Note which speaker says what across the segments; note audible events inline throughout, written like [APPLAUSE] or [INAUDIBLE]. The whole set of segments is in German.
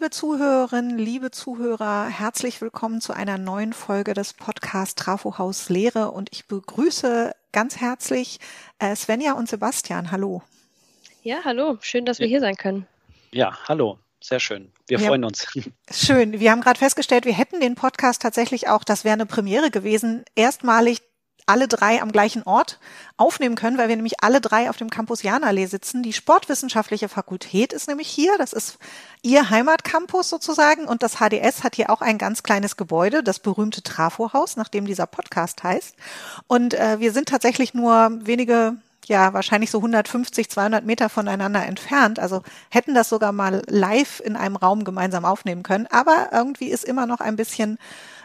Speaker 1: liebe Zuhörerinnen, liebe Zuhörer, herzlich willkommen zu einer neuen Folge des Podcasts Trafo Haus Lehre und ich begrüße ganz herzlich äh, Svenja und Sebastian. Hallo.
Speaker 2: Ja, hallo. Schön, dass wir hier sein können.
Speaker 3: Ja, hallo. Sehr schön. Wir ja, freuen uns.
Speaker 1: Schön. Wir haben gerade festgestellt, wir hätten den Podcast tatsächlich auch, das wäre eine Premiere gewesen, erstmalig alle drei am gleichen Ort aufnehmen können, weil wir nämlich alle drei auf dem Campus Janallee sitzen. Die Sportwissenschaftliche Fakultät ist nämlich hier. Das ist ihr Heimatcampus sozusagen. Und das HDS hat hier auch ein ganz kleines Gebäude, das berühmte Trafo-Haus, nach dem dieser Podcast heißt. Und äh, wir sind tatsächlich nur wenige ja wahrscheinlich so 150, 200 Meter voneinander entfernt. Also hätten das sogar mal live in einem Raum gemeinsam aufnehmen können. Aber irgendwie ist immer noch ein bisschen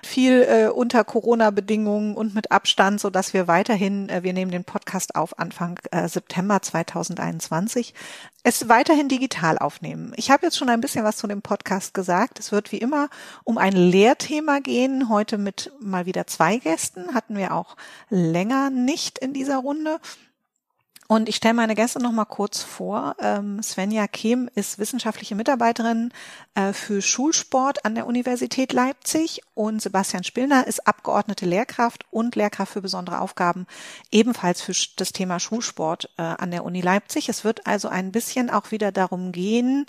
Speaker 1: viel äh, unter Corona-Bedingungen und mit Abstand, so dass wir weiterhin, äh, wir nehmen den Podcast auf Anfang äh, September 2021, es weiterhin digital aufnehmen. Ich habe jetzt schon ein bisschen was zu dem Podcast gesagt. Es wird wie immer um ein Lehrthema gehen. Heute mit mal wieder zwei Gästen. Hatten wir auch länger nicht in dieser Runde. Und ich stelle meine Gäste noch mal kurz vor. Ähm, Svenja Kehm ist wissenschaftliche Mitarbeiterin äh, für Schulsport an der Universität Leipzig und Sebastian Spillner ist Abgeordnete Lehrkraft und Lehrkraft für besondere Aufgaben ebenfalls für das Thema Schulsport äh, an der Uni Leipzig. Es wird also ein bisschen auch wieder darum gehen,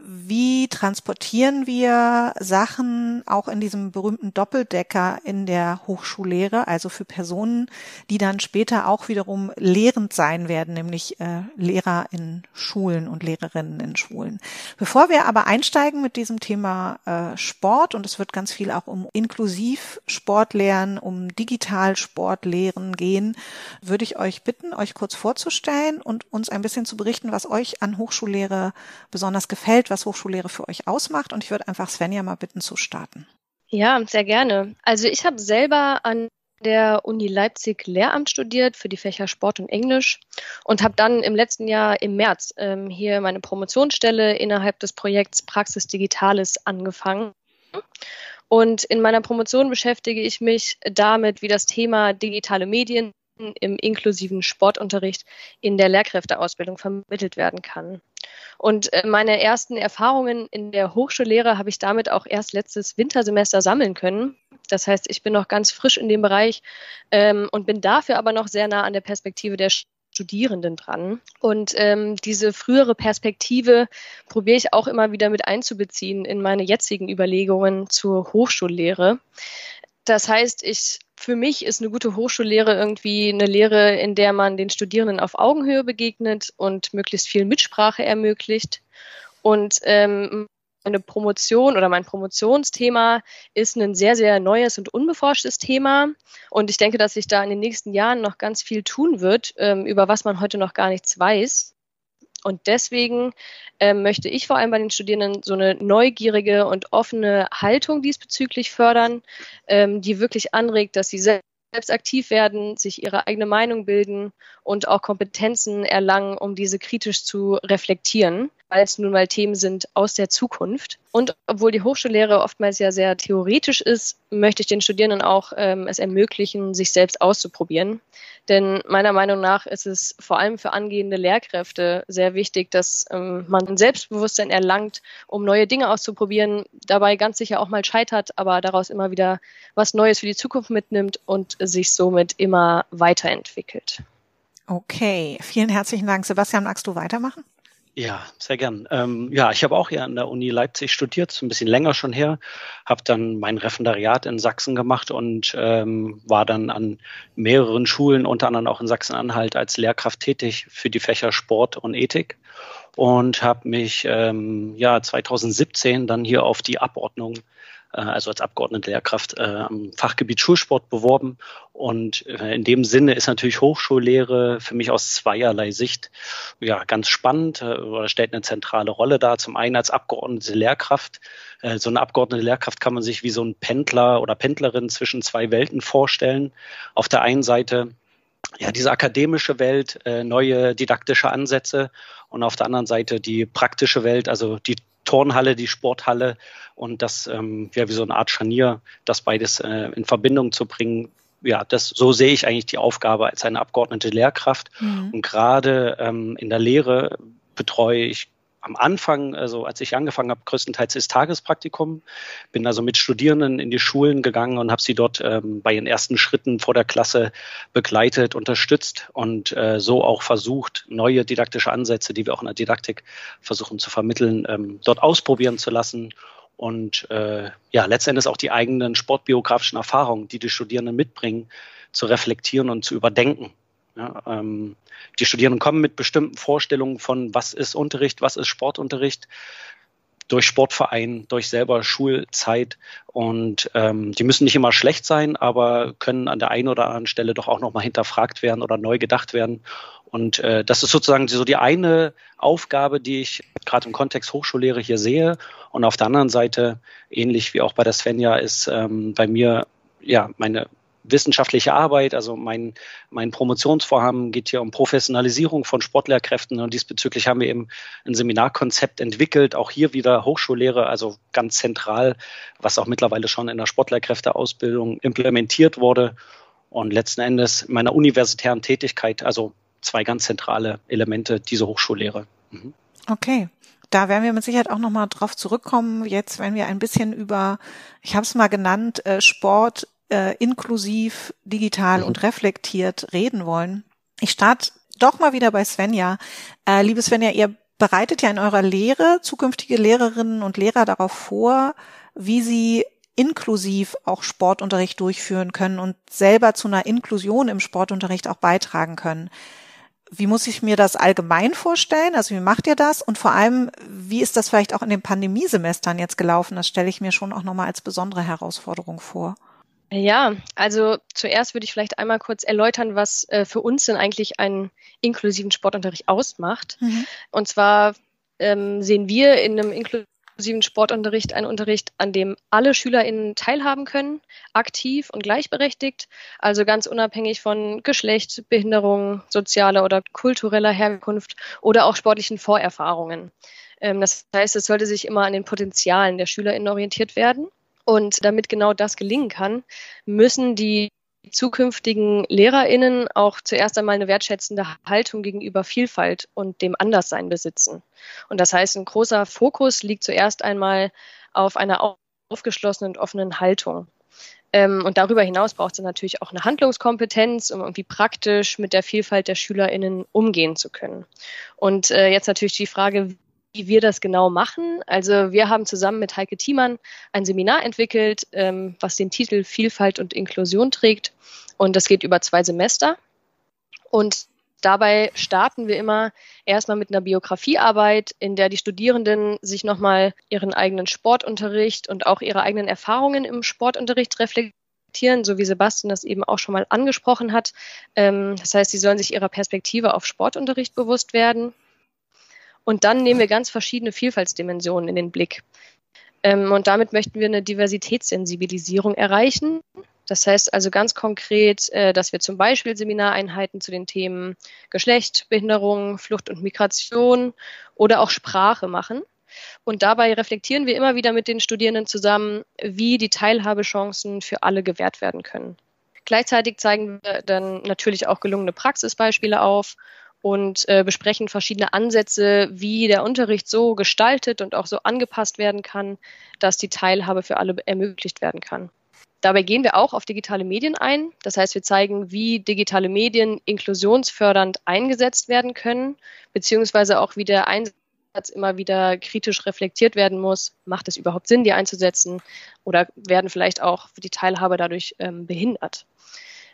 Speaker 1: wie transportieren wir Sachen auch in diesem berühmten Doppeldecker in der Hochschullehre, also für Personen, die dann später auch wiederum lehrend sein werden, nämlich äh, Lehrer in Schulen und Lehrerinnen in Schulen. Bevor wir aber einsteigen mit diesem Thema äh, Sport, und es wird ganz viel auch um inklusiv Sportlehren, um digital Sportlehren gehen, würde ich euch bitten, euch kurz vorzustellen und uns ein bisschen zu berichten, was euch an Hochschullehre besonders gefällt was Hochschullehre für euch ausmacht. Und ich würde einfach Svenja mal bitten zu starten.
Speaker 2: Ja, sehr gerne. Also ich habe selber an der Uni Leipzig Lehramt studiert für die Fächer Sport und Englisch und habe dann im letzten Jahr im März ähm, hier meine Promotionsstelle innerhalb des Projekts Praxis Digitales angefangen. Und in meiner Promotion beschäftige ich mich damit, wie das Thema digitale Medien im inklusiven Sportunterricht in der Lehrkräfteausbildung vermittelt werden kann. Und äh, meine ersten Erfahrungen in der Hochschullehre habe ich damit auch erst letztes Wintersemester sammeln können. Das heißt, ich bin noch ganz frisch in dem Bereich ähm, und bin dafür aber noch sehr nah an der Perspektive der Studierenden dran. Und ähm, diese frühere Perspektive probiere ich auch immer wieder mit einzubeziehen in meine jetzigen Überlegungen zur Hochschullehre. Das heißt, ich, für mich ist eine gute Hochschullehre irgendwie eine Lehre, in der man den Studierenden auf Augenhöhe begegnet und möglichst viel Mitsprache ermöglicht. Und ähm, meine Promotion oder mein Promotionsthema ist ein sehr, sehr neues und unbeforschtes Thema. Und ich denke, dass sich da in den nächsten Jahren noch ganz viel tun wird, ähm, über was man heute noch gar nichts weiß. Und deswegen ähm, möchte ich vor allem bei den Studierenden so eine neugierige und offene Haltung diesbezüglich fördern, ähm, die wirklich anregt, dass sie selbst aktiv werden, sich ihre eigene Meinung bilden und auch Kompetenzen erlangen, um diese kritisch zu reflektieren weil es nun mal Themen sind aus der Zukunft. Und obwohl die Hochschullehre oftmals ja sehr theoretisch ist, möchte ich den Studierenden auch ähm, es ermöglichen, sich selbst auszuprobieren. Denn meiner Meinung nach ist es vor allem für angehende Lehrkräfte sehr wichtig, dass ähm, man Selbstbewusstsein erlangt, um neue Dinge auszuprobieren, dabei ganz sicher auch mal scheitert, aber daraus immer wieder was Neues für die Zukunft mitnimmt und sich somit immer weiterentwickelt.
Speaker 1: Okay, vielen herzlichen Dank. Sebastian, magst du weitermachen?
Speaker 3: Ja, sehr gern. Ähm, ja, ich habe auch hier an der Uni Leipzig studiert, ein bisschen länger schon her, habe dann mein Referendariat in Sachsen gemacht und ähm, war dann an mehreren Schulen, unter anderem auch in Sachsen-Anhalt, als Lehrkraft tätig für die Fächer Sport und Ethik und habe mich ähm, ja 2017 dann hier auf die Abordnung also als Abgeordnete Lehrkraft äh, am Fachgebiet Schulsport beworben. Und äh, in dem Sinne ist natürlich Hochschullehre für mich aus zweierlei Sicht ja ganz spannend äh, oder stellt eine zentrale Rolle dar. Zum einen als Abgeordnete Lehrkraft. Äh, so eine Abgeordnete Lehrkraft kann man sich wie so ein Pendler oder Pendlerin zwischen zwei Welten vorstellen. Auf der einen Seite ja, diese akademische Welt, äh, neue didaktische Ansätze und auf der anderen Seite die praktische Welt, also die Turnhalle, die Sporthalle und das ähm, ja wie so eine Art Scharnier, das beides äh, in Verbindung zu bringen. Ja, das so sehe ich eigentlich die Aufgabe als eine Abgeordnete Lehrkraft. Mhm. Und gerade ähm, in der Lehre betreue ich am Anfang, also als ich angefangen habe, größtenteils ist Tagespraktikum. Bin also mit Studierenden in die Schulen gegangen und habe sie dort ähm, bei ihren ersten Schritten vor der Klasse begleitet, unterstützt und äh, so auch versucht, neue didaktische Ansätze, die wir auch in der Didaktik versuchen zu vermitteln, ähm, dort ausprobieren zu lassen und äh, ja, letztendlich auch die eigenen sportbiografischen Erfahrungen, die die Studierenden mitbringen, zu reflektieren und zu überdenken. Ja, ähm, die Studierenden kommen mit bestimmten Vorstellungen von, was ist Unterricht, was ist Sportunterricht, durch Sportverein, durch selber Schulzeit. Und ähm, die müssen nicht immer schlecht sein, aber können an der einen oder anderen Stelle doch auch nochmal hinterfragt werden oder neu gedacht werden. Und äh, das ist sozusagen so die eine Aufgabe, die ich gerade im Kontext Hochschullehre hier sehe. Und auf der anderen Seite, ähnlich wie auch bei der Svenja, ist ähm, bei mir ja meine wissenschaftliche Arbeit, also mein, mein Promotionsvorhaben geht hier um Professionalisierung von Sportlehrkräften und diesbezüglich haben wir eben ein Seminarkonzept entwickelt, auch hier wieder Hochschullehre, also ganz zentral, was auch mittlerweile schon in der Sportlehrkräfteausbildung implementiert wurde und letzten Endes meiner universitären Tätigkeit, also zwei ganz zentrale Elemente dieser Hochschullehre.
Speaker 1: Mhm. Okay. Da werden wir mit Sicherheit auch nochmal drauf zurückkommen, jetzt wenn wir ein bisschen über, ich habe es mal genannt, äh, Sport äh, inklusiv, digital mhm. und reflektiert reden wollen. Ich starte doch mal wieder bei Svenja. Äh, liebe Svenja, ihr bereitet ja in eurer Lehre zukünftige Lehrerinnen und Lehrer darauf vor, wie sie inklusiv auch Sportunterricht durchführen können und selber zu einer Inklusion im Sportunterricht auch beitragen können. Wie muss ich mir das allgemein vorstellen? Also wie macht ihr das? Und vor allem, wie ist das vielleicht auch in den Pandemiesemestern jetzt gelaufen? Das stelle ich mir schon auch nochmal als besondere Herausforderung vor.
Speaker 2: Ja, also zuerst würde ich vielleicht einmal kurz erläutern, was äh, für uns denn eigentlich einen inklusiven Sportunterricht ausmacht. Mhm. Und zwar ähm, sehen wir in einem inklusiven Sportunterricht einen Unterricht, an dem alle SchülerInnen teilhaben können, aktiv und gleichberechtigt, also ganz unabhängig von Geschlecht, Behinderung, sozialer oder kultureller Herkunft oder auch sportlichen Vorerfahrungen. Ähm, das heißt, es sollte sich immer an den Potenzialen der SchülerInnen orientiert werden. Und damit genau das gelingen kann, müssen die zukünftigen LehrerInnen auch zuerst einmal eine wertschätzende Haltung gegenüber Vielfalt und dem Anderssein besitzen. Und das heißt, ein großer Fokus liegt zuerst einmal auf einer aufgeschlossenen und offenen Haltung. Ähm, und darüber hinaus braucht es natürlich auch eine Handlungskompetenz, um irgendwie praktisch mit der Vielfalt der SchülerInnen umgehen zu können. Und äh, jetzt natürlich die Frage, wie wir das genau machen. Also wir haben zusammen mit Heike Thiemann ein Seminar entwickelt, ähm, was den Titel Vielfalt und Inklusion trägt. Und das geht über zwei Semester. Und dabei starten wir immer erstmal mit einer Biografiearbeit, in der die Studierenden sich nochmal ihren eigenen Sportunterricht und auch ihre eigenen Erfahrungen im Sportunterricht reflektieren, so wie Sebastian das eben auch schon mal angesprochen hat. Ähm, das heißt, sie sollen sich ihrer Perspektive auf Sportunterricht bewusst werden. Und dann nehmen wir ganz verschiedene Vielfaltsdimensionen in den Blick. Ähm, und damit möchten wir eine Diversitätssensibilisierung erreichen. Das heißt also ganz konkret, äh, dass wir zum Beispiel Seminareinheiten zu den Themen Geschlecht, Behinderung, Flucht und Migration oder auch Sprache machen. Und dabei reflektieren wir immer wieder mit den Studierenden zusammen, wie die Teilhabechancen für alle gewährt werden können. Gleichzeitig zeigen wir dann natürlich auch gelungene Praxisbeispiele auf und äh, besprechen verschiedene Ansätze, wie der Unterricht so gestaltet und auch so angepasst werden kann, dass die Teilhabe für alle ermöglicht werden kann. Dabei gehen wir auch auf digitale Medien ein. Das heißt, wir zeigen, wie digitale Medien inklusionsfördernd eingesetzt werden können, beziehungsweise auch wie der Einsatz immer wieder kritisch reflektiert werden muss. Macht es überhaupt Sinn, die einzusetzen? Oder werden vielleicht auch die Teilhabe dadurch ähm, behindert?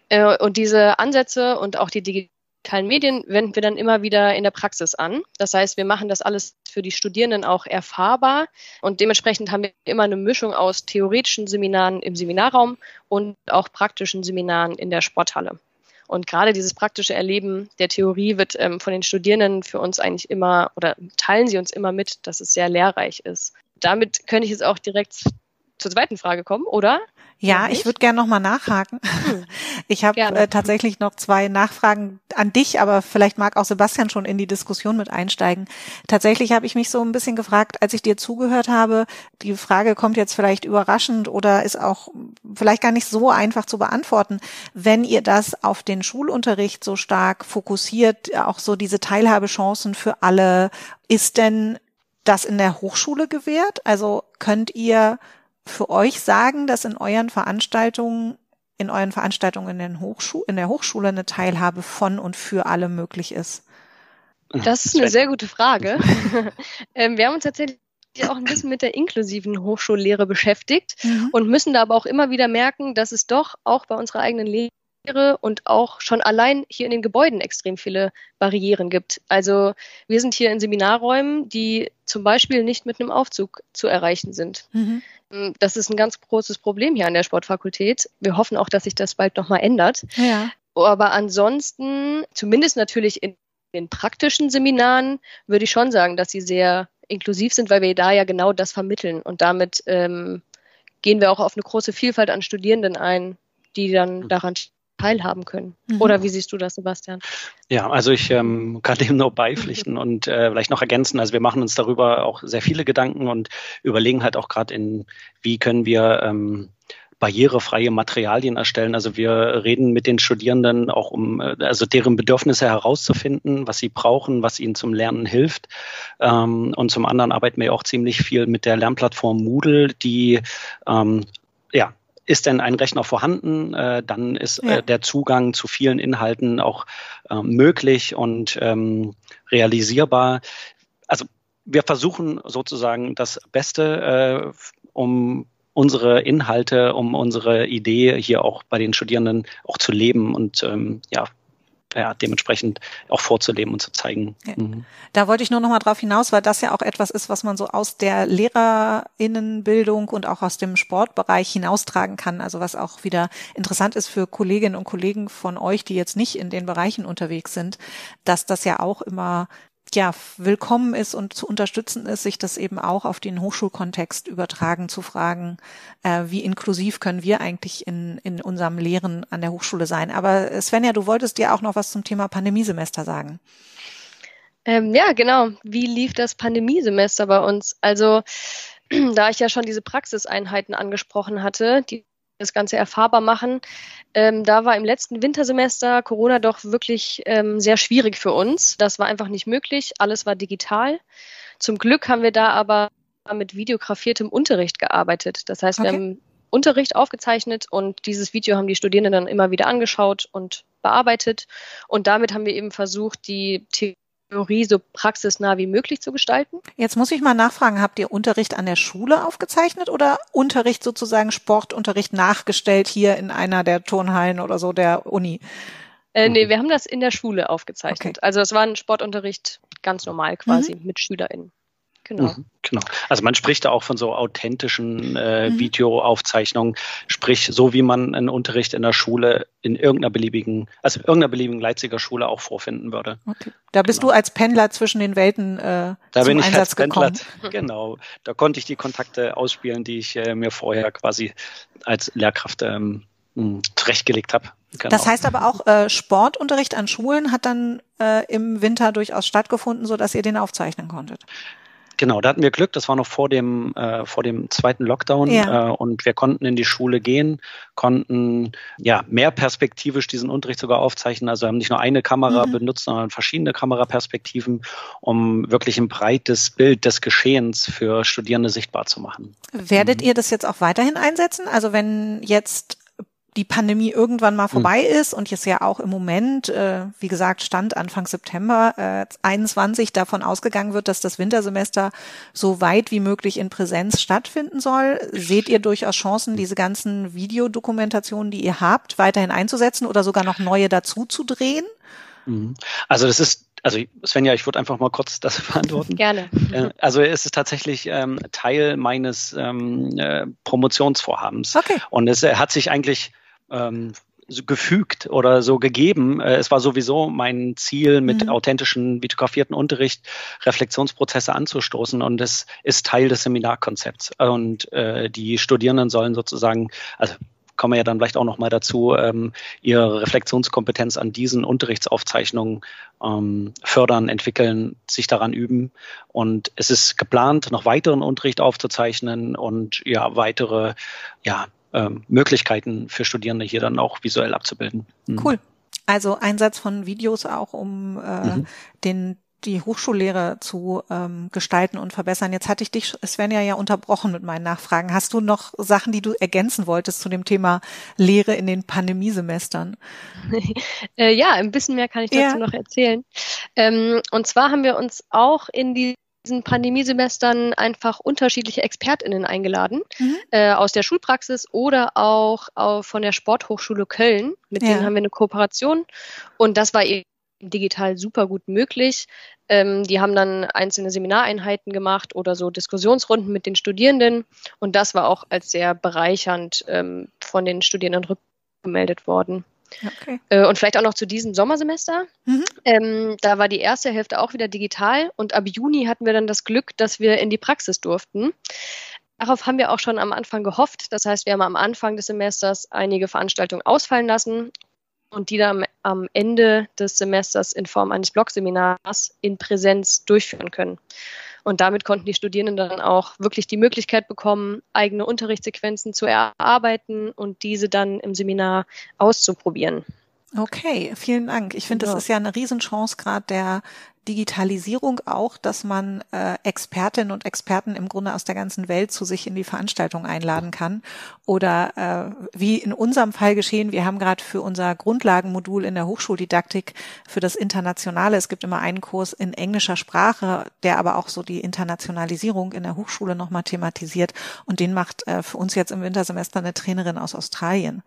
Speaker 2: Äh, und diese Ansätze und auch die digitale digitalen Medien wenden wir dann immer wieder in der Praxis an. Das heißt, wir machen das alles für die Studierenden auch erfahrbar und dementsprechend haben wir immer eine Mischung aus theoretischen Seminaren im Seminarraum und auch praktischen Seminaren in der Sporthalle. Und gerade dieses praktische Erleben der Theorie wird ähm, von den Studierenden für uns eigentlich immer oder teilen sie uns immer mit, dass es sehr lehrreich ist. Damit könnte ich jetzt auch direkt zur zweiten Frage kommen, oder?
Speaker 1: Ja, ich würde gerne noch mal nachhaken. Hm. [LAUGHS] Ich habe äh, tatsächlich noch zwei Nachfragen an dich, aber vielleicht mag auch Sebastian schon in die Diskussion mit einsteigen. Tatsächlich habe ich mich so ein bisschen gefragt, als ich dir zugehört habe, die Frage kommt jetzt vielleicht überraschend oder ist auch vielleicht gar nicht so einfach zu beantworten. Wenn ihr das auf den Schulunterricht so stark fokussiert, auch so diese Teilhabechancen für alle, ist denn das in der Hochschule gewährt? Also könnt ihr für euch sagen, dass in euren Veranstaltungen in euren Veranstaltungen in, den Hochschu in der Hochschule eine Teilhabe von und für alle möglich ist?
Speaker 2: Das ist eine sehr gute Frage. [LAUGHS] [LAUGHS] ähm, wir haben uns tatsächlich auch ein bisschen mit der inklusiven Hochschullehre beschäftigt mhm. und müssen da aber auch immer wieder merken, dass es doch auch bei unserer eigenen Lehre und auch schon allein hier in den Gebäuden extrem viele Barrieren gibt. Also wir sind hier in Seminarräumen, die zum Beispiel nicht mit einem Aufzug zu erreichen sind. Mhm. Das ist ein ganz großes Problem hier an der Sportfakultät. Wir hoffen auch, dass sich das bald nochmal ändert. Ja. Aber ansonsten, zumindest natürlich in den praktischen Seminaren, würde ich schon sagen, dass sie sehr inklusiv sind, weil wir da ja genau das vermitteln. Und damit ähm, gehen wir auch auf eine große Vielfalt an Studierenden ein, die dann mhm. daran teilhaben können. Mhm. Oder wie siehst du das, Sebastian?
Speaker 3: Ja, also ich ähm, kann dem nur beipflichten und äh, vielleicht noch ergänzen. Also wir machen uns darüber auch sehr viele Gedanken und überlegen halt auch gerade in, wie können wir ähm, barrierefreie Materialien erstellen. Also wir reden mit den Studierenden auch um, äh, also deren Bedürfnisse herauszufinden, was sie brauchen, was ihnen zum Lernen hilft. Ähm, und zum anderen arbeiten wir auch ziemlich viel mit der Lernplattform Moodle, die ähm, ja, ist denn ein Rechner vorhanden, äh, dann ist äh, ja. äh, der Zugang zu vielen Inhalten auch äh, möglich und ähm, realisierbar. Also wir versuchen sozusagen das Beste, äh, um unsere Inhalte, um unsere Idee hier auch bei den Studierenden auch zu leben und ähm, ja, ja, dementsprechend auch vorzuleben und zu zeigen. Ja. Mhm.
Speaker 1: Da wollte ich nur noch mal drauf hinaus, weil das ja auch etwas ist, was man so aus der Lehrerinnenbildung und auch aus dem Sportbereich hinaustragen kann. Also was auch wieder interessant ist für Kolleginnen und Kollegen von euch, die jetzt nicht in den Bereichen unterwegs sind, dass das ja auch immer ja, willkommen ist und zu unterstützen ist, sich das eben auch auf den Hochschulkontext übertragen, zu fragen, äh, wie inklusiv können wir eigentlich in, in unserem Lehren an der Hochschule sein. Aber Svenja, du wolltest dir auch noch was zum Thema Pandemiesemester sagen.
Speaker 2: Ähm, ja, genau. Wie lief das Pandemiesemester bei uns? Also, [CLEARS THROAT] da ich ja schon diese Praxiseinheiten angesprochen hatte, die das Ganze erfahrbar machen. Ähm, da war im letzten Wintersemester Corona doch wirklich ähm, sehr schwierig für uns. Das war einfach nicht möglich. Alles war digital. Zum Glück haben wir da aber mit videografiertem Unterricht gearbeitet. Das heißt, okay. wir haben Unterricht aufgezeichnet und dieses Video haben die Studierenden dann immer wieder angeschaut und bearbeitet. Und damit haben wir eben versucht, die Theorie so praxisnah wie möglich zu gestalten.
Speaker 1: Jetzt muss ich mal nachfragen, habt ihr Unterricht an der Schule aufgezeichnet oder Unterricht sozusagen Sportunterricht nachgestellt hier in einer der Turnhallen oder so der Uni?
Speaker 2: Äh, nee, wir haben das in der Schule aufgezeichnet. Okay. Also es war ein Sportunterricht ganz normal quasi mhm. mit SchülerInnen.
Speaker 3: Genau. Mhm, genau. Also man spricht da auch von so authentischen äh, mhm. Videoaufzeichnungen, sprich so wie man einen Unterricht in der Schule in irgendeiner beliebigen, also irgendeiner beliebigen Leipziger Schule auch vorfinden würde.
Speaker 1: Okay. Da bist genau. du als Pendler zwischen den Welten äh,
Speaker 3: da
Speaker 1: zum
Speaker 3: bin ich
Speaker 1: Einsatz
Speaker 3: als Pendler, gekommen. [LAUGHS] Genau. Da konnte ich die Kontakte ausspielen, die ich äh, mir vorher quasi als Lehrkraft ähm, hm, zurechtgelegt habe.
Speaker 1: Genau. Das heißt aber auch, äh, Sportunterricht an Schulen hat dann äh, im Winter durchaus stattgefunden, so dass ihr den aufzeichnen konntet.
Speaker 3: Genau, da hatten wir Glück. Das war noch vor dem äh, vor dem zweiten Lockdown ja. äh, und wir konnten in die Schule gehen, konnten ja mehr perspektivisch diesen Unterricht sogar aufzeichnen. Also haben nicht nur eine Kamera mhm. benutzt, sondern verschiedene Kameraperspektiven, um wirklich ein breites Bild des Geschehens für Studierende sichtbar zu machen.
Speaker 1: Werdet mhm. ihr das jetzt auch weiterhin einsetzen? Also wenn jetzt die Pandemie irgendwann mal hm. vorbei mhm. ist und jetzt ja auch im Moment, äh, wie gesagt, Stand Anfang September äh, 21 davon ausgegangen wird, dass das Wintersemester so weit wie möglich in Präsenz stattfinden soll. Seht ihr durchaus Chancen, diese ganzen Videodokumentationen, die ihr habt, weiterhin einzusetzen oder sogar noch neue dazu zu drehen?
Speaker 3: Mhm. Also das ist also Svenja, ich würde einfach mal kurz [LAUGHS] das beantworten.
Speaker 2: Gerne.
Speaker 3: Äh, also es ist tatsächlich ähm, Teil meines ähm, äh, Promotionsvorhabens. Okay. Und es hat sich eigentlich ähm, gefügt oder so gegeben. Äh, es war sowieso mein Ziel, mit mhm. authentischen, videografierten Unterricht Reflexionsprozesse anzustoßen und es ist Teil des Seminarkonzepts. Und äh, die Studierenden sollen sozusagen, also kommen wir ja dann vielleicht auch noch mal dazu, ähm, ihre Reflexionskompetenz an diesen Unterrichtsaufzeichnungen ähm, fördern, entwickeln, sich daran üben. Und es ist geplant, noch weiteren Unterricht aufzuzeichnen und ja weitere ja ähm, Möglichkeiten für Studierende hier dann auch visuell abzubilden.
Speaker 1: Mhm. Cool. Also Einsatz von Videos auch, um äh, mhm. den die Hochschullehre zu ähm, gestalten und verbessern. Jetzt hatte ich dich, Svenja, ja unterbrochen mit meinen Nachfragen. Hast du noch Sachen, die du ergänzen wolltest zu dem Thema Lehre in den Pandemiesemestern? [LAUGHS]
Speaker 2: äh, ja, ein bisschen mehr kann ich dazu ja. noch erzählen. Ähm, und zwar haben wir uns auch in die diesen Pandemiesemestern einfach unterschiedliche ExpertInnen eingeladen mhm. äh, aus der Schulpraxis oder auch, auch von der Sporthochschule Köln. Mit ja. denen haben wir eine Kooperation und das war eben digital super gut möglich. Ähm, die haben dann einzelne Seminareinheiten gemacht oder so Diskussionsrunden mit den Studierenden und das war auch als sehr bereichernd ähm, von den Studierenden rückgemeldet worden. Okay. Äh, und vielleicht auch noch zu diesem Sommersemester. Mhm. Ähm, da war die erste Hälfte auch wieder digital und ab Juni hatten wir dann das Glück, dass wir in die Praxis durften. Darauf haben wir auch schon am Anfang gehofft. Das heißt, wir haben am Anfang des Semesters einige Veranstaltungen ausfallen lassen und die dann am Ende des Semesters in Form eines Blogseminars in Präsenz durchführen können. Und damit konnten die Studierenden dann auch wirklich die Möglichkeit bekommen, eigene Unterrichtssequenzen zu erarbeiten und diese dann im Seminar auszuprobieren.
Speaker 1: Okay, vielen Dank. Ich finde, das ist ja eine Riesenchance gerade der Digitalisierung auch, dass man äh, Expertinnen und Experten im Grunde aus der ganzen Welt zu sich in die Veranstaltung einladen kann. Oder äh, wie in unserem Fall geschehen, wir haben gerade für unser Grundlagenmodul in der Hochschuldidaktik für das Internationale, es gibt immer einen Kurs in englischer Sprache, der aber auch so die Internationalisierung in der Hochschule nochmal thematisiert. Und den macht äh, für uns jetzt im Wintersemester eine Trainerin aus Australien.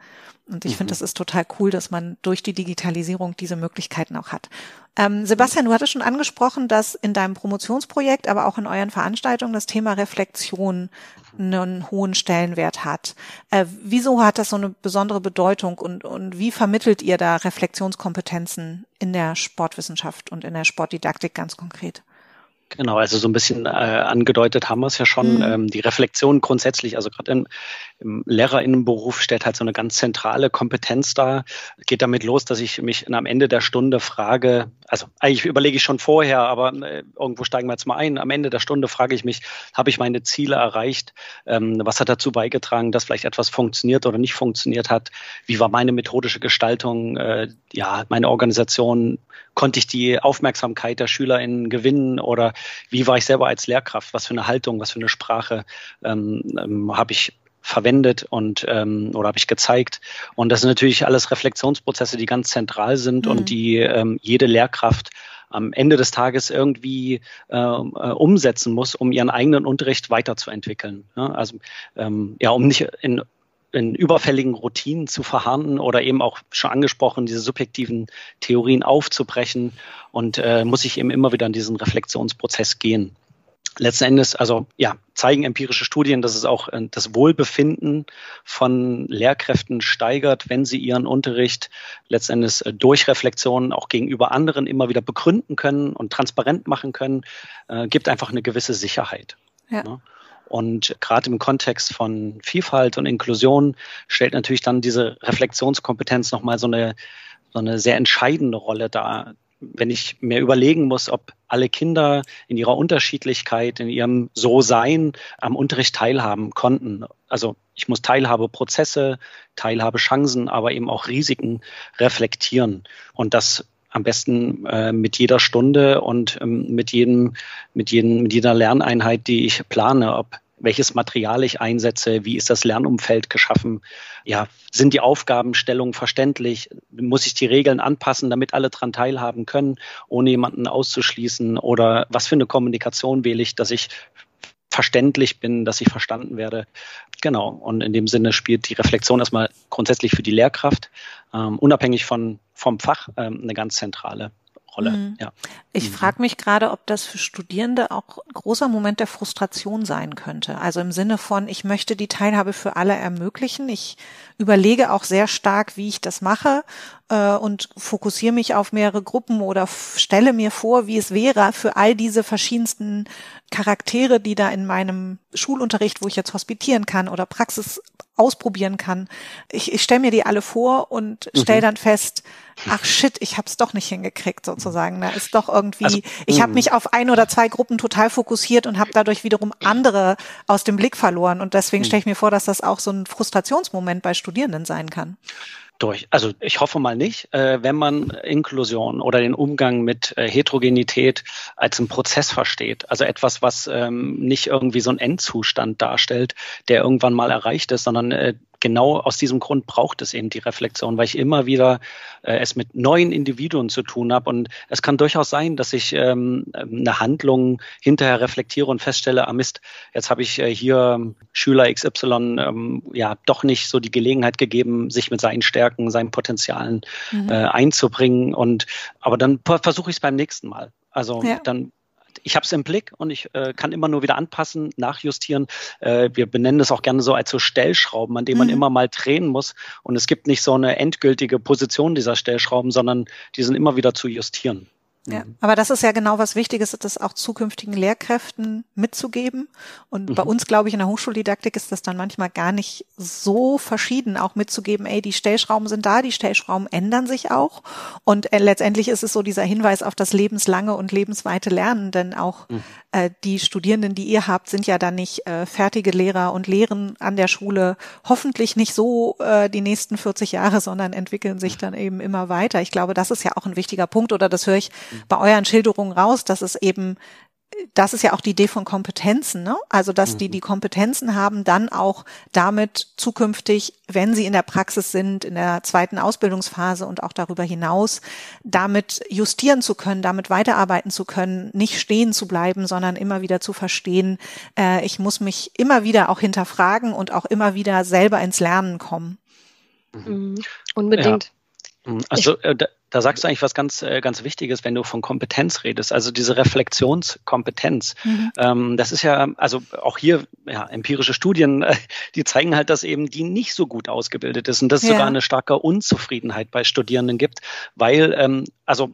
Speaker 1: Und ich mhm. finde, das ist total cool, dass man durch die Digitalisierung diese Möglichkeiten auch hat. Ähm, Sebastian, du hattest schon angesprochen, dass in deinem Promotionsprojekt, aber auch in euren Veranstaltungen das Thema Reflexion einen hohen Stellenwert hat. Äh, wieso hat das so eine besondere Bedeutung und, und wie vermittelt ihr da Reflexionskompetenzen in der Sportwissenschaft und in der Sportdidaktik ganz konkret?
Speaker 3: Genau, also so ein bisschen äh, angedeutet haben wir es ja schon. Mhm. Ähm, die Reflexion grundsätzlich, also gerade im, im Lehrerinnenberuf stellt halt so eine ganz zentrale Kompetenz dar. Geht damit los, dass ich mich am Ende der Stunde frage, also eigentlich überlege ich schon vorher, aber äh, irgendwo steigen wir jetzt mal ein. Am Ende der Stunde frage ich mich, habe ich meine Ziele erreicht? Ähm, was hat dazu beigetragen, dass vielleicht etwas funktioniert oder nicht funktioniert hat? Wie war meine methodische Gestaltung? Äh, ja, meine Organisation, konnte ich die Aufmerksamkeit der SchülerInnen gewinnen oder wie war ich selber als Lehrkraft? Was für eine Haltung, was für eine Sprache ähm, ähm, habe ich verwendet und ähm, oder habe ich gezeigt. Und das sind natürlich alles Reflexionsprozesse, die ganz zentral sind mhm. und die ähm, jede Lehrkraft am Ende des Tages irgendwie äh, äh, umsetzen muss, um ihren eigenen Unterricht weiterzuentwickeln. Ja, also ähm, ja, um nicht in in überfälligen Routinen zu verharren oder eben auch schon angesprochen, diese subjektiven Theorien aufzubrechen und äh, muss ich eben immer wieder in diesen Reflexionsprozess gehen. Letzten Endes, also ja, zeigen empirische Studien, dass es auch äh, das Wohlbefinden von Lehrkräften steigert, wenn sie ihren Unterricht letzten Endes äh, durch Reflexion auch gegenüber anderen immer wieder begründen können und transparent machen können, äh, gibt einfach eine gewisse Sicherheit. Ja. Ne? Und gerade im Kontext von Vielfalt und Inklusion stellt natürlich dann diese Reflexionskompetenz nochmal so eine, so eine sehr entscheidende Rolle dar. Wenn ich mir überlegen muss, ob alle Kinder in ihrer Unterschiedlichkeit, in ihrem So-Sein am Unterricht teilhaben konnten. Also ich muss Teilhabeprozesse, Teilhabechancen, aber eben auch Risiken reflektieren. Und das am besten äh, mit jeder Stunde und ähm, mit jedem, mit jedem, mit jeder Lerneinheit, die ich plane, ob welches Material ich einsetze, wie ist das Lernumfeld geschaffen, ja, sind die Aufgabenstellungen verständlich, muss ich die Regeln anpassen, damit alle dran teilhaben können, ohne jemanden auszuschließen? Oder was für eine Kommunikation wähle ich, dass ich verständlich bin, dass ich verstanden werde. Genau. Und in dem Sinne spielt die Reflexion erstmal grundsätzlich für die Lehrkraft, ähm, unabhängig von, vom Fach, ähm, eine ganz zentrale Rolle. Mhm. Ja.
Speaker 1: Ich mhm. frage mich gerade, ob das für Studierende auch ein großer Moment der Frustration sein könnte. Also im Sinne von, ich möchte die Teilhabe für alle ermöglichen. Ich überlege auch sehr stark, wie ich das mache äh, und fokussiere mich auf mehrere Gruppen oder stelle mir vor, wie es wäre für all diese verschiedensten Charaktere, die da in meinem Schulunterricht, wo ich jetzt hospitieren kann oder Praxis ausprobieren kann. Ich, ich stelle mir die alle vor und stelle mhm. dann fest, ach shit, ich habe es doch nicht hingekriegt sozusagen. Da ist doch irgendwie, also, ich habe mhm. mich auf ein oder zwei Gruppen total fokussiert und habe dadurch wiederum andere aus dem Blick verloren. Und deswegen mhm. stelle ich mir vor, dass das auch so ein Frustrationsmoment bei Studierenden sein kann.
Speaker 3: Durch. Also ich hoffe mal nicht, äh, wenn man Inklusion oder den Umgang mit äh, Heterogenität als einen Prozess versteht. Also etwas, was ähm, nicht irgendwie so ein Endzustand darstellt, der irgendwann mal erreicht ist, sondern äh, genau aus diesem Grund braucht es eben die Reflexion, weil ich immer wieder äh, es mit neuen Individuen zu tun habe. Und es kann durchaus sein, dass ich ähm, eine Handlung hinterher reflektiere und feststelle, ah Mist, jetzt habe ich äh, hier Schüler XY ähm, ja doch nicht so die Gelegenheit gegeben, sich mit seinen Stärken, seinen Potenzialen mhm. äh, einzubringen. Und aber dann versuche ich es beim nächsten Mal. Also ja. dann ich habe es im Blick und ich äh, kann immer nur wieder anpassen, nachjustieren. Äh, wir benennen es auch gerne so als so Stellschrauben, an denen man mhm. immer mal drehen muss. Und es gibt nicht so eine endgültige Position dieser Stellschrauben, sondern die sind immer wieder zu justieren.
Speaker 1: Ja, mhm. aber das ist ja genau was Wichtiges, das auch zukünftigen Lehrkräften mitzugeben. Und mhm. bei uns, glaube ich, in der Hochschuldidaktik ist das dann manchmal gar nicht so verschieden, auch mitzugeben, ey, die Stellschrauben sind da, die Stellschrauben ändern sich auch. Und äh, letztendlich ist es so dieser Hinweis auf das lebenslange und lebensweite Lernen, denn auch mhm. äh, die Studierenden, die ihr habt, sind ja dann nicht äh, fertige Lehrer und lehren an der Schule hoffentlich nicht so äh, die nächsten 40 Jahre, sondern entwickeln sich mhm. dann eben immer weiter. Ich glaube, das ist ja auch ein wichtiger Punkt oder das höre ich bei euren Schilderungen raus, dass es eben das ist ja auch die Idee von Kompetenzen, ne? Also, dass die mhm. die Kompetenzen haben, dann auch damit zukünftig, wenn sie in der Praxis sind, in der zweiten Ausbildungsphase und auch darüber hinaus, damit justieren zu können, damit weiterarbeiten zu können, nicht stehen zu bleiben, sondern immer wieder zu verstehen, äh, ich muss mich immer wieder auch hinterfragen und auch immer wieder selber ins Lernen kommen.
Speaker 2: Mhm. Unbedingt.
Speaker 3: Ja. Mhm. Also, äh, da sagst du eigentlich was ganz, äh, ganz Wichtiges, wenn du von Kompetenz redest, also diese Reflexionskompetenz. Mhm. Ähm, das ist ja, also auch hier, ja, empirische Studien, äh, die zeigen halt, dass eben die nicht so gut ausgebildet ist und dass es ja. sogar eine starke Unzufriedenheit bei Studierenden gibt, weil, ähm, also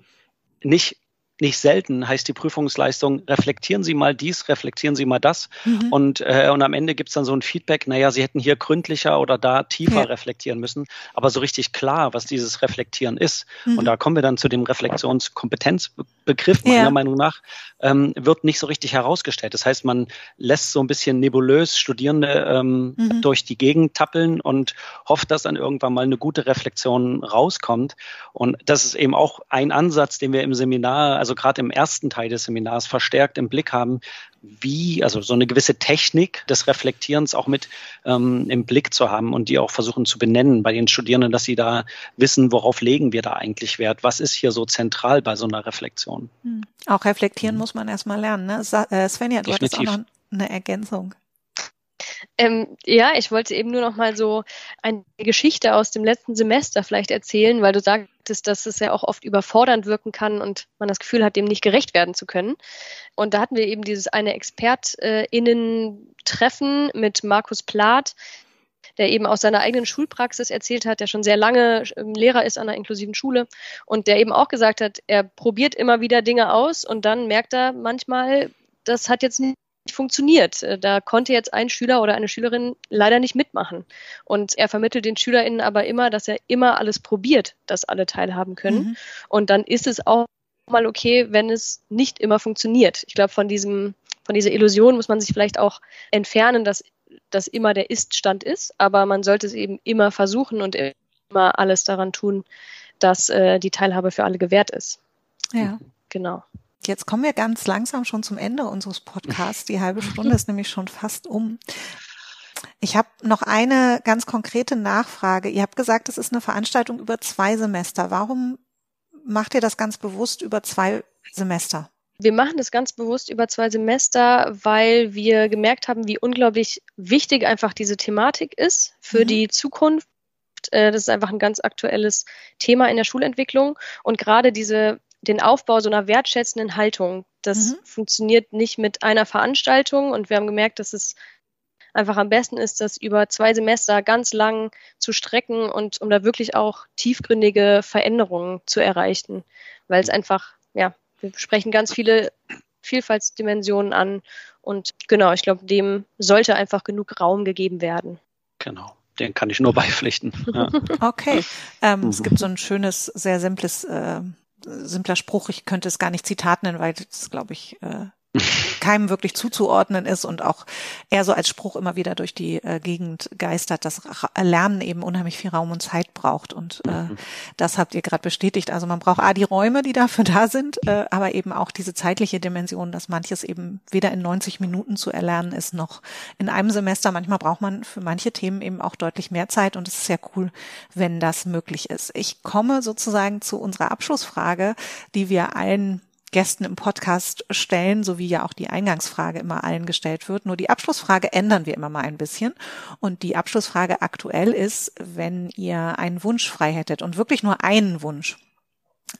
Speaker 3: nicht nicht selten heißt die Prüfungsleistung, reflektieren Sie mal dies, reflektieren Sie mal das. Mhm. Und, äh, und am Ende gibt es dann so ein Feedback, naja, Sie hätten hier gründlicher oder da tiefer ja. reflektieren müssen. Aber so richtig klar, was dieses Reflektieren ist. Mhm. Und da kommen wir dann zu dem Reflexionskompetenzbegriff, meiner ja. Meinung nach, ähm, wird nicht so richtig herausgestellt. Das heißt, man lässt so ein bisschen nebulös Studierende ähm, mhm. durch die Gegend tappeln und hofft, dass dann irgendwann mal eine gute Reflexion rauskommt. Und das ist eben auch ein Ansatz, den wir im Seminar also gerade im ersten Teil des Seminars verstärkt im Blick haben, wie, also so eine gewisse Technik des Reflektierens auch mit ähm, im Blick zu haben und die auch versuchen zu benennen bei den Studierenden, dass sie da wissen, worauf legen wir da eigentlich Wert, was ist hier so zentral bei so einer Reflexion.
Speaker 1: Hm. Auch reflektieren mhm. muss man erstmal lernen. Ne? Äh, Svenja, du Definitiv. hattest auch noch eine Ergänzung.
Speaker 2: Ähm, ja, ich wollte eben nur noch mal so eine Geschichte aus dem letzten Semester vielleicht erzählen, weil du sagtest, dass es ja auch oft überfordernd wirken kann und man das Gefühl hat, dem nicht gerecht werden zu können. Und da hatten wir eben dieses eine ExpertInnen-Treffen mit Markus Plath, der eben aus seiner eigenen Schulpraxis erzählt hat, der schon sehr lange ähm, Lehrer ist an einer inklusiven Schule und der eben auch gesagt hat, er probiert immer wieder Dinge aus und dann merkt er manchmal, das hat jetzt funktioniert. Äh, da konnte jetzt ein Schüler oder eine Schülerin leider nicht mitmachen. Und er vermittelt den SchülerInnen aber immer, dass er immer alles probiert, dass alle teilhaben können. Mhm. Und dann ist es auch mal okay, wenn es nicht immer funktioniert. Ich glaube, von diesem, von dieser Illusion muss man sich vielleicht auch entfernen, dass das immer der Ist-Stand ist, aber man sollte es eben immer versuchen und immer alles daran tun, dass äh, die Teilhabe für alle gewährt ist.
Speaker 1: Ja.
Speaker 2: Genau.
Speaker 1: Jetzt kommen wir ganz langsam schon zum Ende unseres Podcasts. Die halbe Stunde ist nämlich schon fast um. Ich habe noch eine ganz konkrete Nachfrage. Ihr habt gesagt, es ist eine Veranstaltung über zwei Semester. Warum macht ihr das ganz bewusst über zwei Semester?
Speaker 2: Wir machen das ganz bewusst über zwei Semester, weil wir gemerkt haben, wie unglaublich wichtig einfach diese Thematik ist für mhm. die Zukunft. Äh, das ist einfach ein ganz aktuelles Thema in der Schulentwicklung. Und gerade diese den Aufbau so einer wertschätzenden Haltung. Das mhm. funktioniert nicht mit einer Veranstaltung und wir haben gemerkt, dass es einfach am besten ist, das über zwei Semester ganz lang zu strecken und um da wirklich auch tiefgründige Veränderungen zu erreichen, weil es einfach, ja, wir sprechen ganz viele Vielfaltsdimensionen an und genau, ich glaube, dem sollte einfach genug Raum gegeben werden.
Speaker 3: Genau. Den kann ich nur [LAUGHS] beipflichten. Ja.
Speaker 1: Okay. Ähm, mhm. Es gibt so ein schönes, sehr simples äh, simpler Spruch, ich könnte es gar nicht Zitat nennen, weil das, glaube ich, äh, keinem wirklich zuzuordnen ist und auch eher so als Spruch immer wieder durch die äh, Gegend geistert, dass Lernen eben unheimlich viel Raum und Zeit braucht. Und äh, mhm. das habt ihr gerade bestätigt. Also man braucht A, die Räume, die dafür da sind, äh, aber eben auch diese zeitliche Dimension, dass manches eben weder in 90 Minuten zu erlernen ist, noch in einem Semester. Manchmal braucht man für manche Themen eben auch deutlich mehr Zeit und es ist sehr cool, wenn das möglich ist. Ich komme sozusagen zu unserer Abschlussfrage, die wir allen Gästen im Podcast stellen, so wie ja auch die Eingangsfrage immer allen gestellt wird. Nur die Abschlussfrage ändern wir immer mal ein bisschen. Und die Abschlussfrage aktuell ist, wenn ihr einen Wunsch frei hättet und wirklich nur einen Wunsch.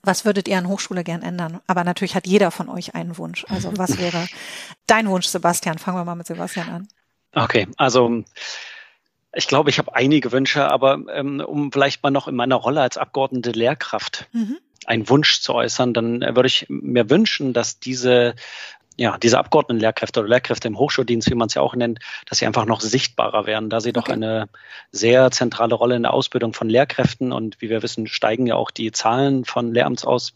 Speaker 1: Was würdet ihr an Hochschule gern ändern? Aber natürlich hat jeder von euch einen Wunsch. Also was [LAUGHS] wäre dein Wunsch, Sebastian? Fangen wir mal mit Sebastian an.
Speaker 3: Okay, also ich glaube, ich habe einige Wünsche, aber ähm, um vielleicht mal noch in meiner Rolle als Abgeordnete Lehrkraft mhm einen Wunsch zu äußern, dann würde ich mir wünschen, dass diese ja, diese Abgeordnetenlehrkräfte oder Lehrkräfte im Hochschuldienst, wie man es ja auch nennt, dass sie einfach noch sichtbarer werden, da sie okay. doch eine sehr zentrale Rolle in der Ausbildung von Lehrkräften und wie wir wissen, steigen ja auch die Zahlen von Lehramtsaus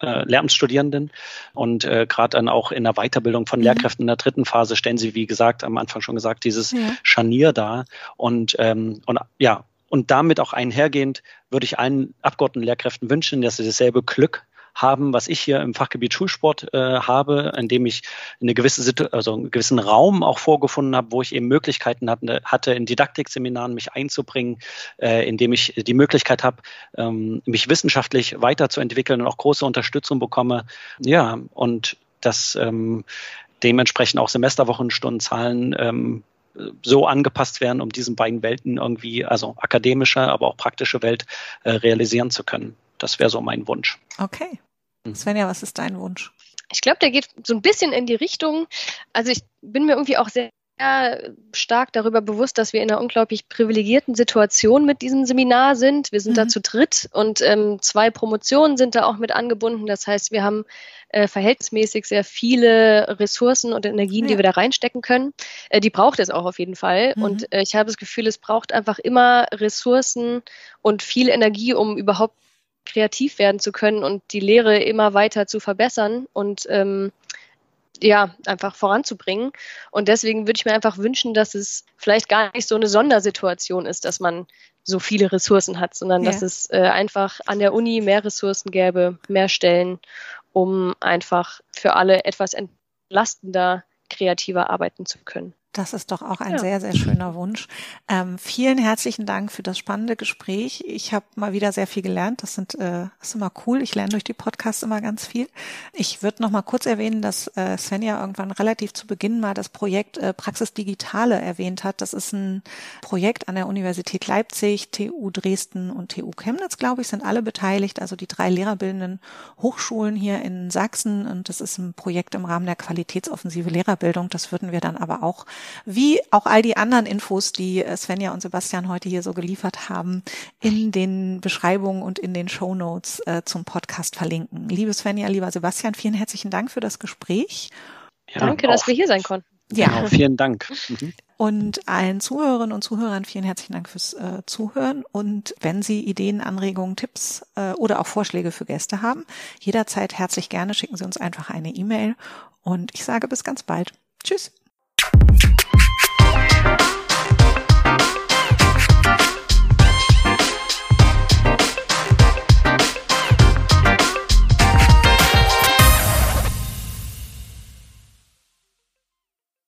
Speaker 3: äh, Lehramtsstudierenden und äh, gerade dann auch in der Weiterbildung von mhm. Lehrkräften in der dritten Phase stellen sie, wie gesagt, am Anfang schon gesagt, dieses ja. Scharnier da und ähm, und ja und damit auch einhergehend würde ich allen Abgeordnetenlehrkräften wünschen, dass sie dasselbe Glück haben, was ich hier im Fachgebiet Schulsport äh, habe, indem ich eine gewisse Situ also einen gewissen Raum auch vorgefunden habe, wo ich eben Möglichkeiten hatte, hatte in Didaktikseminaren mich einzubringen, äh, indem ich die Möglichkeit habe, ähm, mich wissenschaftlich weiterzuentwickeln und auch große Unterstützung bekomme. Ja, und dass ähm, dementsprechend auch Semesterwochenstundentzahlen ähm, so angepasst werden, um diesen beiden Welten irgendwie, also akademische, aber auch praktische Welt äh, realisieren zu können. Das wäre so mein Wunsch.
Speaker 1: Okay. Mhm. Svenja, was ist dein Wunsch?
Speaker 2: Ich glaube, der geht so ein bisschen in die Richtung. Also ich bin mir irgendwie auch sehr stark darüber bewusst, dass wir in einer unglaublich privilegierten Situation mit diesem Seminar sind. Wir sind mhm. da zu dritt und ähm, zwei Promotionen sind da auch mit angebunden. Das heißt, wir haben äh, verhältnismäßig sehr viele Ressourcen und Energien, ja. die wir da reinstecken können. Äh, die braucht es auch auf jeden Fall. Mhm. Und äh, ich habe das Gefühl, es braucht einfach immer Ressourcen und viel Energie, um überhaupt kreativ werden zu können und die Lehre immer weiter zu verbessern und ähm, ja, einfach voranzubringen. Und deswegen würde ich mir einfach wünschen, dass es vielleicht gar nicht so eine Sondersituation ist, dass man so viele Ressourcen hat, sondern ja. dass es äh, einfach an der Uni mehr Ressourcen gäbe, mehr Stellen, um einfach für alle etwas entlastender, kreativer arbeiten zu können.
Speaker 1: Das ist doch auch ein ja. sehr, sehr schöner Wunsch. Ähm, vielen herzlichen Dank für das spannende Gespräch. Ich habe mal wieder sehr viel gelernt. Das sind äh, ist immer cool. Ich lerne durch die Podcasts immer ganz viel. Ich würde noch mal kurz erwähnen, dass äh, Svenja irgendwann relativ zu Beginn mal das Projekt äh, Praxis Digitale erwähnt hat. Das ist ein Projekt an der Universität Leipzig, TU Dresden und TU Chemnitz, glaube ich, sind alle beteiligt. Also die drei lehrerbildenden Hochschulen hier in Sachsen. Und das ist ein Projekt im Rahmen der Qualitätsoffensive Lehrerbildung. Das würden wir dann aber auch wie auch all die anderen Infos, die äh, Svenja und Sebastian heute hier so geliefert haben, in den Beschreibungen und in den Show Notes äh, zum Podcast verlinken. Liebe Svenja, lieber Sebastian, vielen herzlichen Dank für das Gespräch.
Speaker 2: Ja, Danke, auch. dass wir hier sein konnten.
Speaker 3: Ja, genau, vielen Dank. Mhm.
Speaker 1: Und allen Zuhörerinnen und Zuhörern vielen herzlichen Dank fürs äh, Zuhören. Und wenn Sie Ideen, Anregungen, Tipps äh, oder auch Vorschläge für Gäste haben, jederzeit herzlich gerne schicken Sie uns einfach eine E-Mail. Und ich sage bis ganz bald. Tschüss.